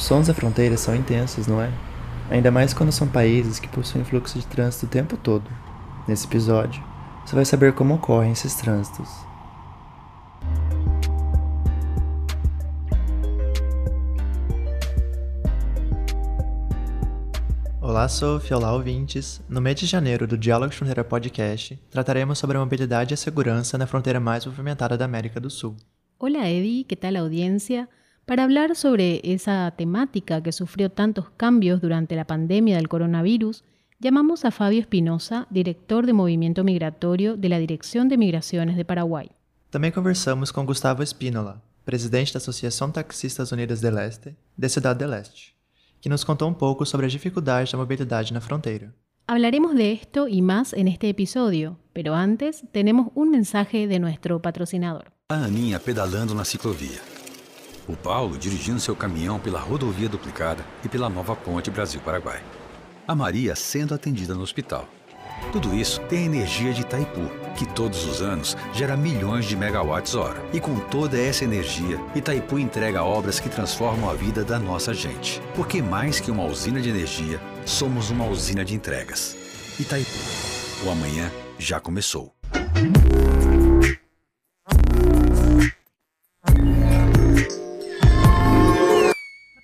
Os sons da fronteira são intensos, não é? Ainda mais quando são países que possuem fluxo de trânsito o tempo todo. Nesse episódio, você vai saber como ocorrem esses trânsitos. Olá, Sofia, olá, ouvintes. No mês de janeiro do Diálogo Fronteira Podcast, trataremos sobre a mobilidade e a segurança na fronteira mais movimentada da América do Sul. Hola, Eddie, ¿qué tal audiencia? Para hablar sobre esa temática que sufrió tantos cambios durante la pandemia del coronavirus, llamamos a Fabio Espinosa, director de Movimiento Migratorio de la Dirección de Migraciones de Paraguay. Também conversamos com Gustavo Espínola, presidente da Associação Taxistas Unidas del Este, de Cidade del Este, que nos contou um pouco sobre as dificuldades da mobilidade na fronteira. Hablaremos de esto y más en este episodio, pero antes tenemos un mensaje de nuestro patrocinador. A Aninha pedalando na ciclovia. O Paulo dirigindo seu caminhão pela rodovia duplicada e pela nova ponte Brasil-Paraguai. A Maria sendo atendida no hospital. Tudo isso tem a energia de Itaipu, que todos os anos gera milhões de megawatts-hora. E com toda essa energia, Itaipu entrega obras que transformam a vida da nossa gente. Porque mais que uma usina de energia, somos uma usina de entregas. Itaipu. O amanhã já começou.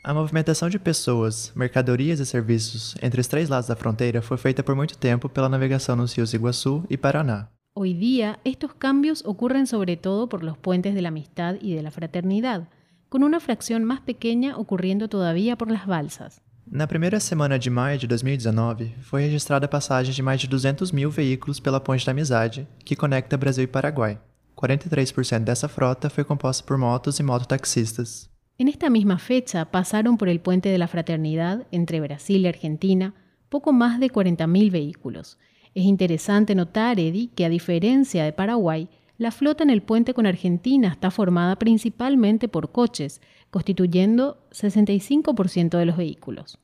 A movimentação de pessoas, mercadorias e serviços entre os três lados da fronteira foi feita por muito tempo pela navegação nos rios Iguaçu e Paraná. Hoy día, estos cambios ocurren sobre todo por los puentes de la amistad y de la fraternidad, con una fracción más pequeña ocurriendo todavía por las balsas. Na primeira semana de maio de 2019, foi registrada a passagem de mais de 200 mil veículos pela Ponte da Amizade, que conecta Brasil e Paraguai. 43% dessa frota foi composta por motos e mototaxistas. En esta misma fecha pasaron por el puente de la fraternidad entre Brasil y Argentina poco más de 40.000 vehículos. Es interesante notar, Eddie, que a diferencia de Paraguay, la flota en el puente con Argentina está formada principalmente por coches, constituyendo 65% de los vehículos.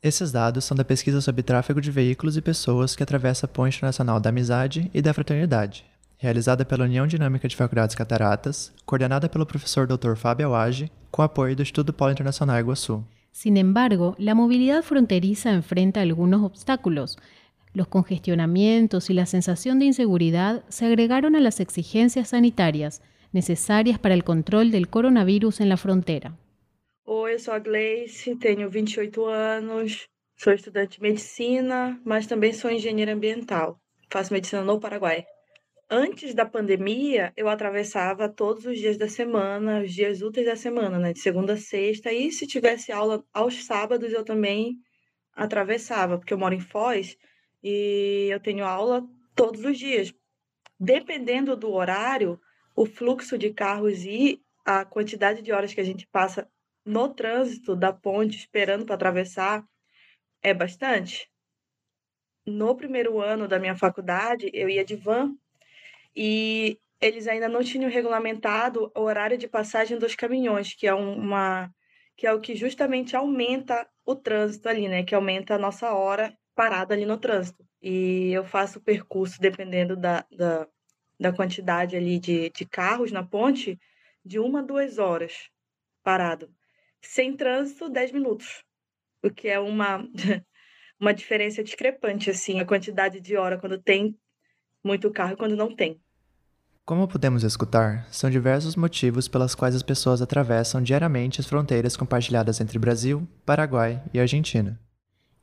Esses dados são da pesquisa sobre tráfego de veículos e pessoas que atravessa a Ponte Nacional da Amizade e da Fraternidade, realizada pela União Dinâmica de Faculdades Cataratas, coordenada pelo professor Dr. Fábio Awage, com apoio do Estudo Polo Internacional Iguaçu. Sin embargo, la movilidad fronteriza enfrenta algunos obstáculos. Los congestionamientos y la sensación de inseguridad se agregaron a las exigencias sanitarias necesarias para el control del coronavirus en la frontera. Oi, eu sou a Gleice, tenho 28 anos, sou estudante de medicina, mas também sou engenheira ambiental. Faço medicina no Paraguai. Antes da pandemia, eu atravessava todos os dias da semana, os dias úteis da semana, né? De segunda a sexta. E se tivesse aula aos sábados, eu também atravessava, porque eu moro em Foz e eu tenho aula todos os dias. Dependendo do horário, o fluxo de carros e a quantidade de horas que a gente passa no trânsito da ponte esperando para atravessar é bastante. No primeiro ano da minha faculdade, eu ia de van e eles ainda não tinham regulamentado o horário de passagem dos caminhões, que é uma que é o que justamente aumenta o trânsito ali, né? Que aumenta a nossa hora parada ali no trânsito. E eu faço o percurso dependendo da, da, da quantidade ali de, de carros na ponte, de uma a duas horas parado. Sem trânsito, 10 minutos. O que é uma, uma diferença discrepante, assim, a quantidade de hora quando tem muito carro quando não tem. Como podemos escutar, são diversos motivos pelas quais as pessoas atravessam diariamente as fronteiras compartilhadas entre Brasil, Paraguai e Argentina.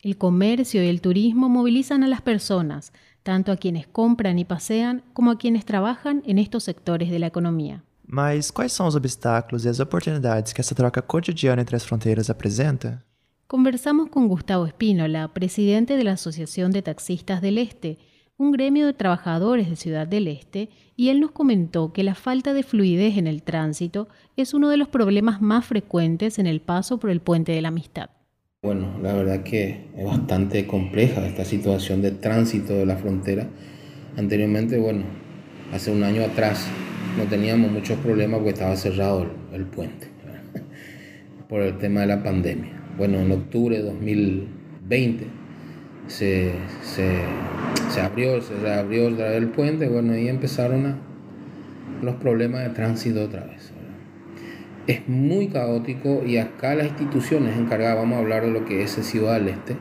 El comercio y el turismo movilizan a las personas, tanto a quienes compran y pasean como a quienes trabajan en estos sectores de la economía. Mas quais são os obstáculos e as oportunidades que essa troca cotidiana entre as fronteiras apresenta? Conversamos con Gustavo Espínola, presidente de la Asociación de Taxistas del Este, un gremio de trabajadores de Ciudad del Este, y él nos comentó que la falta de fluidez en el tránsito es uno de los problemas más frecuentes en el paso por el puente de la amistad. Bueno, la verdad que es bastante compleja esta situación de tránsito de la frontera. Anteriormente, bueno, hace un año atrás no teníamos muchos problemas porque estaba cerrado el, puente por el tema de la pandemia. Bueno, en octubre de 2020 se, se, se abrió, se reabrió otra vez el puente, bueno, ahí empezaron los problemas de tránsito otra vez. es muy caótico y acá las instituciones encargadas, vamos a hablar de lo que es Ciudad del Este,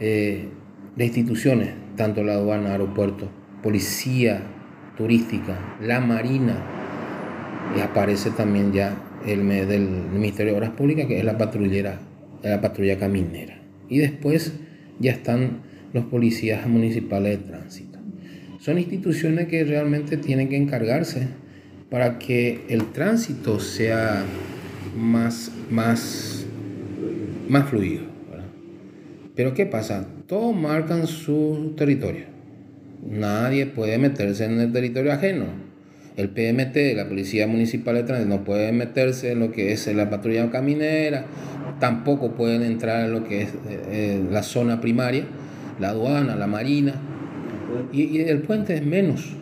eh, las instituciones, tanto la aduana, aeropuerto, policía turística, la marina, y aparece también ya el del Ministerio de Obras Públicas, que es la patrullera, la patrulla caminera. Y después ya están los policías municipales de tránsito. Son instituciones que realmente tienen que encargarse para que el tránsito sea más, más, más fluido. Pero ¿qué pasa? Todos marcan su territorio. Nadie puede meterse en el territorio ajeno. El PMT, la Policía Municipal de Tránsito, no puede meterse en lo que es la patrulla caminera, tampoco pueden entrar en lo que es eh, eh, la zona primaria, la aduana, la marina, y, el puente es menos.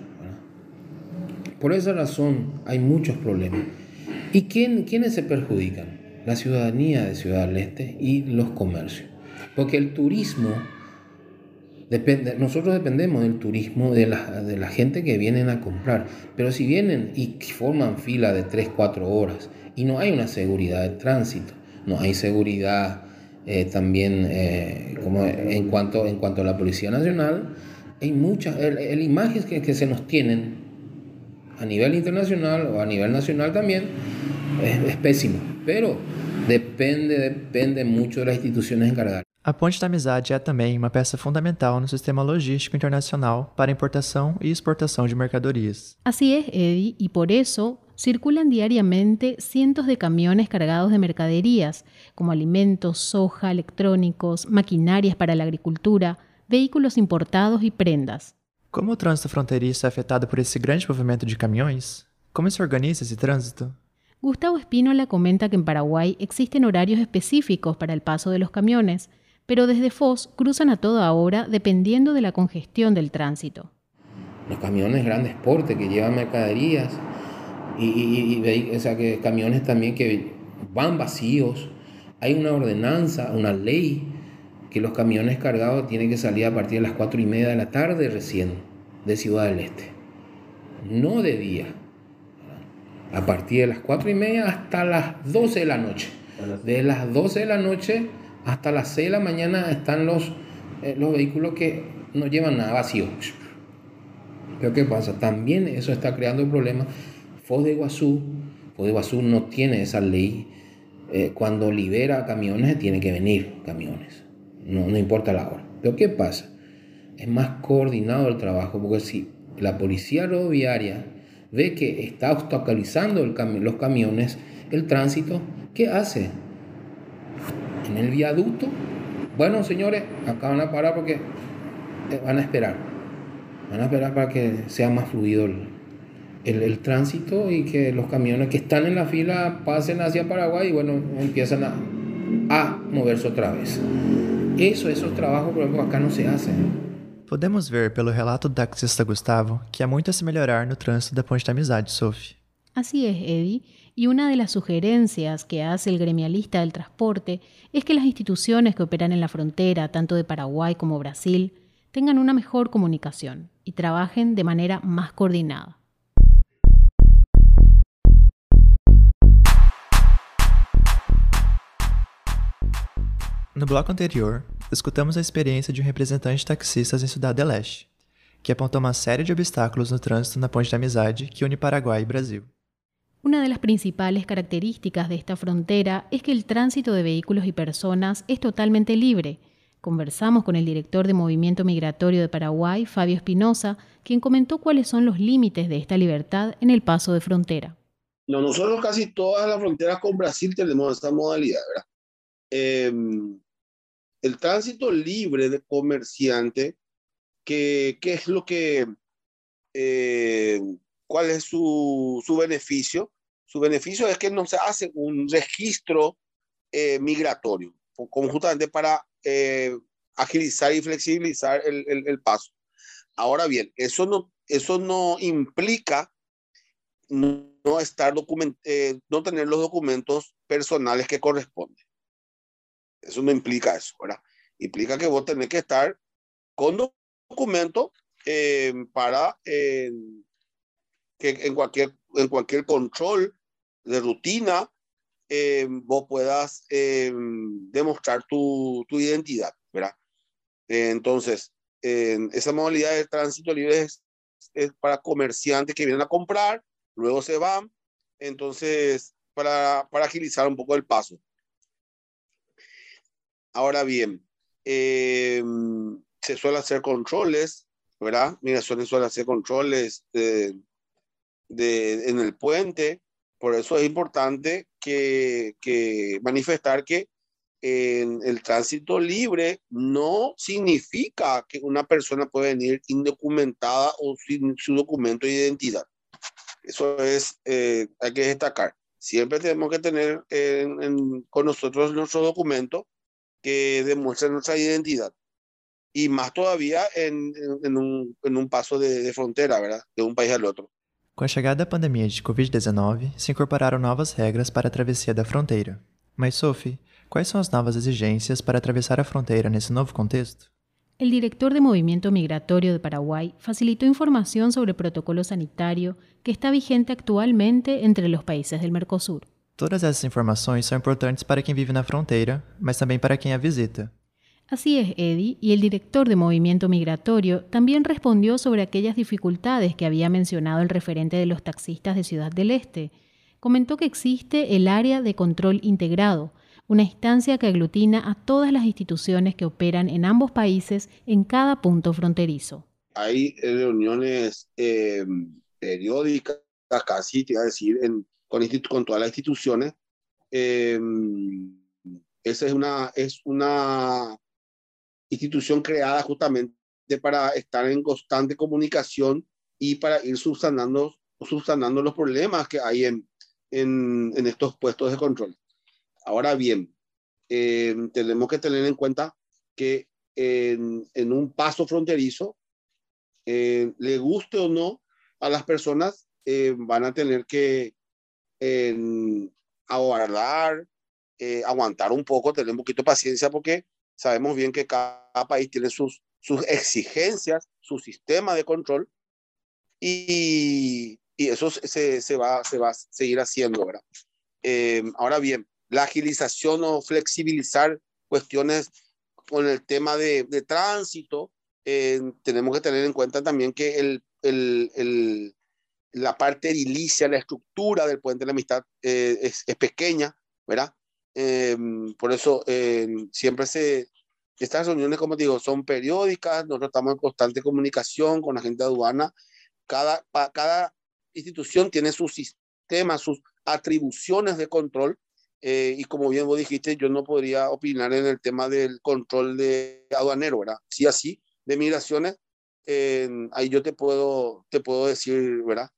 Por esa razón hay muchos problemas. ¿Y quién, quiénes se perjudican? La ciudadanía de Ciudad del Este y los comercios. Porque el turismo, nosotros dependemos del turismo de la, gente que vienen a comprar. Pero si vienen y forman fila de 3, 4 horas y no hay una seguridad de tránsito, no hay seguridad eh, también eh, como en, cuanto, en cuanto a la Policía Nacional, hay muchas, el, imagen que, que se nos tienen a nivel internacional o a nivel nacional también es, pésimo. Pero depende, depende mucho de las instituciones encargadas. A Ponte da Amizade é também uma peça fundamental no sistema logístico internacional para importação e exportação de mercadorias. Así es, Eddie, y por eso circulan diariamente cientos de camiones cargados de mercaderías, como alimentos, soja, electrónicos, maquinarias para la agricultura, vehículos importados y prendas. Como o trânsito fronteiriço é afetado por esse grande movimento de caminhões? Como se organiza esse trânsito? Gustavo Espínola comenta que en Paraguay existen horarios específicos para el paso de los camiones, pero desde Foz cruzan a toda hora dependiendo de la congestión del tránsito. Los camiones grandes porte que llevan mercaderías y, o sea, que camiones también que van vacíos. Hay una ordenanza, una ley que los camiones cargados tienen que salir a partir de las 4 y media de la tarde recién de Ciudad del Este. No de día. A partir de las 4 y media hasta las 12 de la noche. De las 12 de la noche hasta las 6 de la mañana están los, eh, los vehículos que no llevan nada vacío. Pero ¿qué pasa? También eso está creando problemas. Foz de Iguazú, Foz de Iguazú no tiene esa ley. Eh, cuando libera camiones, tiene que venir camiones. No, no importa la hora. Pero ¿qué pasa? Es más coordinado el trabajo, porque si la policía rodoviaria ve que está obstaculizando los camiones, el tránsito, ¿qué hace? En el viaducto. Bueno, señores, acá van a parar porque eh, van a esperar. Van a esperar para que sea más fluido el, tránsito y que los camiones que están en la fila pasen hacia Paraguay y bueno, empiezan a, moverse otra vez. Eso, esos trabajos, por ejemplo, acá no se hacen. Podemos ver pelo relato do taxista Gustavo que há muito a se melhorar no trânsito da Ponte da Amizade, Sophie. Así es, Eddie, y una de las sugerencias que hace el gremialista del transporte es que las instituciones que operan en la frontera, tanto de Paraguay como Brasil, tengan una mejor comunicación y trabajen de manera más coordinada. No bloco anterior, escutamos a experiência de um representante de taxistas em Cidade Leste, que apontou uma série de obstáculos no trânsito na ponte da amizade que une Paraguai e Brasil. Una de las principales características de esta frontera es que el tránsito de vehículos y personas es totalmente libre. Conversamos con el director de Movimiento Migratorio de Paraguay, Fabio Espinosa, quien comentó cuáles son los límites de esta libertad en el paso de frontera. nosotros casi todas las fronteras con Brasil tenemos esta modalidad. Em, el tránsito libre de comerciante, ¿qué, es lo que, eh, cuál es su, su beneficio? Su beneficio es que no se hace un registro eh, migratorio, conjuntamente para eh, agilizar y flexibilizar el, el, paso. Ahora bien, eso no, eso no implica no, estar document, eh, no tener los documentos personales que corresponden. Eso no implica eso, ¿verdad? Implica que vos tenés que estar con documento para que en cualquier, en cualquier control de rutina, eh, vos puedas eh, demostrar tu, tu, identidad, ¿verdad? entonces, esa modalidad de tránsito libre es, es, para comerciantes que vienen a comprar, luego se van, entonces, para, para agilizar un poco el paso. Ahora bien, se suele hacer controles, ¿verdad? Migraciones suele hacer controles de, en el puente, por eso es importante que, que manifestar que en el tránsito libre no significa que una persona puede venir indocumentada o sin su documento de identidad. Eso es, eh, hay que destacar. Siempre tenemos que tener con nosotros nuestro documento que demuestre nuestra identidad. Y más todavía en, en, un, en un, paso de, de frontera, ¿verdad? De un país al otro. Com a chegada da pandemia de Covid-19, se incorporaram novas regras para a travessia da fronteira. Mas, Sophie, quais são as novas exigências para atravessar a fronteira nesse novo contexto? El director de Movimiento Migratorio de Paraguay facilitó información sobre el protocolo sanitario que está vigente actualmente entre los países del Mercosur. Todas essas informações são importantes para quem vive na fronteira, mas também para quem a visita. Así es, Eddie, y el director de Movimiento Migratorio también respondió sobre aquellas dificultades que había mencionado el referente de los taxistas de Ciudad del Este. Comentó que existe el área de control integrado, una instancia que aglutina a todas las instituciones que operan en ambos países en cada punto fronterizo. Hay reuniones eh, periódicas, casi, te iba a decir, con, todas las instituciones. Eh, esa es una, es una institución creada justamente para estar en constante comunicación y para ir subsanando, subsanando los problemas que hay en, en, en estos puestos de control. Ahora bien, eh, tenemos que tener en cuenta que en, en un paso fronterizo, eh, le guste o no a las personas, eh, van a tener que aguardar, aguantar un poco, tener un poquito de paciencia porque Sabemos bien que cada país tiene sus, sus exigencias, su sistema de control y, y eso se, se, va, se va a seguir haciendo, ¿verdad? Eh, ahora bien, la agilización o flexibilizar cuestiones con el tema de, de tránsito, eh, tenemos que tener en cuenta también que el, el, el, la parte edilicia, la estructura del puente de la amistad eh, es, es, pequeña, ¿verdad? Eh, por eso eh, siempre se, estas reuniones, como digo, son periódicas, nosotros estamos en constante comunicación con la gente aduana, cada, cada institución tiene su sistema, sus atribuciones de control, eh, y como bien vos dijiste, yo no podría opinar en el tema del control de aduanero, ¿verdad? Sí, así, de migraciones, eh, ahí yo te puedo, te puedo decir, ¿verdad?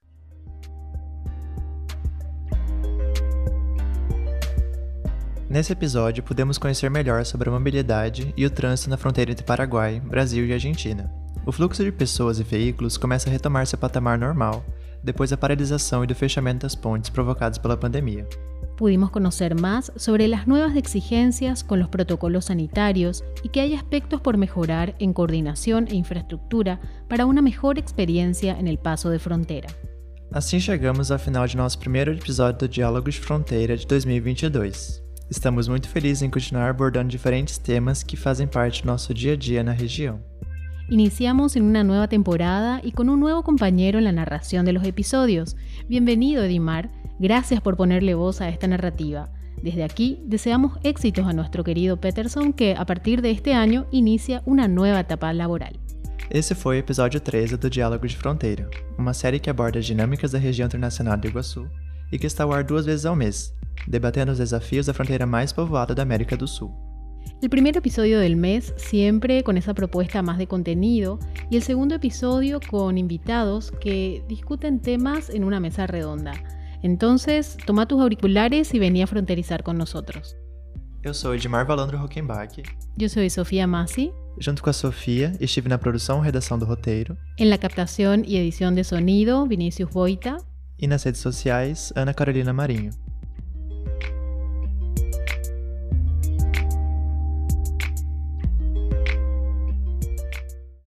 Nesse episódio, podemos conhecer melhor sobre a mobilidade e o trânsito na fronteira entre Paraguai, Brasil e Argentina. O fluxo de pessoas e veículos começa a retomar seu patamar normal, depois da paralisação e do fechamento das pontes provocados pela pandemia. Pudimos conocer más sobre las nuevas exigencias con los protocolos sanitarios y que hay aspectos por mejorar en coordinación e infraestructura para una mejor experiencia en el paso de frontera. Assim chegamos ao final de nosso primeiro episódio do Diálogos de Fronteira de 2022. Estamos muito felizes em continuar abordando diferentes temas que fazem parte do nosso dia a dia na região. Iniciamos en una nueva temporada y con un nuevo compañero en la narración de los episodios. Bienvenido, Edimar. Gracias por ponerle voz a esta narrativa. Desde aquí deseamos éxitos a nuestro querido Peterson que a partir de este año inicia una nueva etapa laboral. Esse foi o episódio 13 do Diálogo de Fronteira, uma série que aborda as dinâmicas da região internacional do Iguaçu e que está ao ar duas vezes ao mês, debatendo los desafíos de la frontera más poblada de América del Sur. El primer episodio del mes siempre con esa propuesta más de contenido y el segundo episodio con invitados que discuten temas en una mesa redonda. Entonces, toma tus auriculares y vení a fronterizar con nosotros. Eu sou Edmar Valandro Hockenbach. Eu sou Sofia Massi. Junto com a Sofia, estive na produção e redação do roteiro. En la captación y edición de sonido, Vinicius Boita. E nas redes sociais, Ana Carolina Marinho.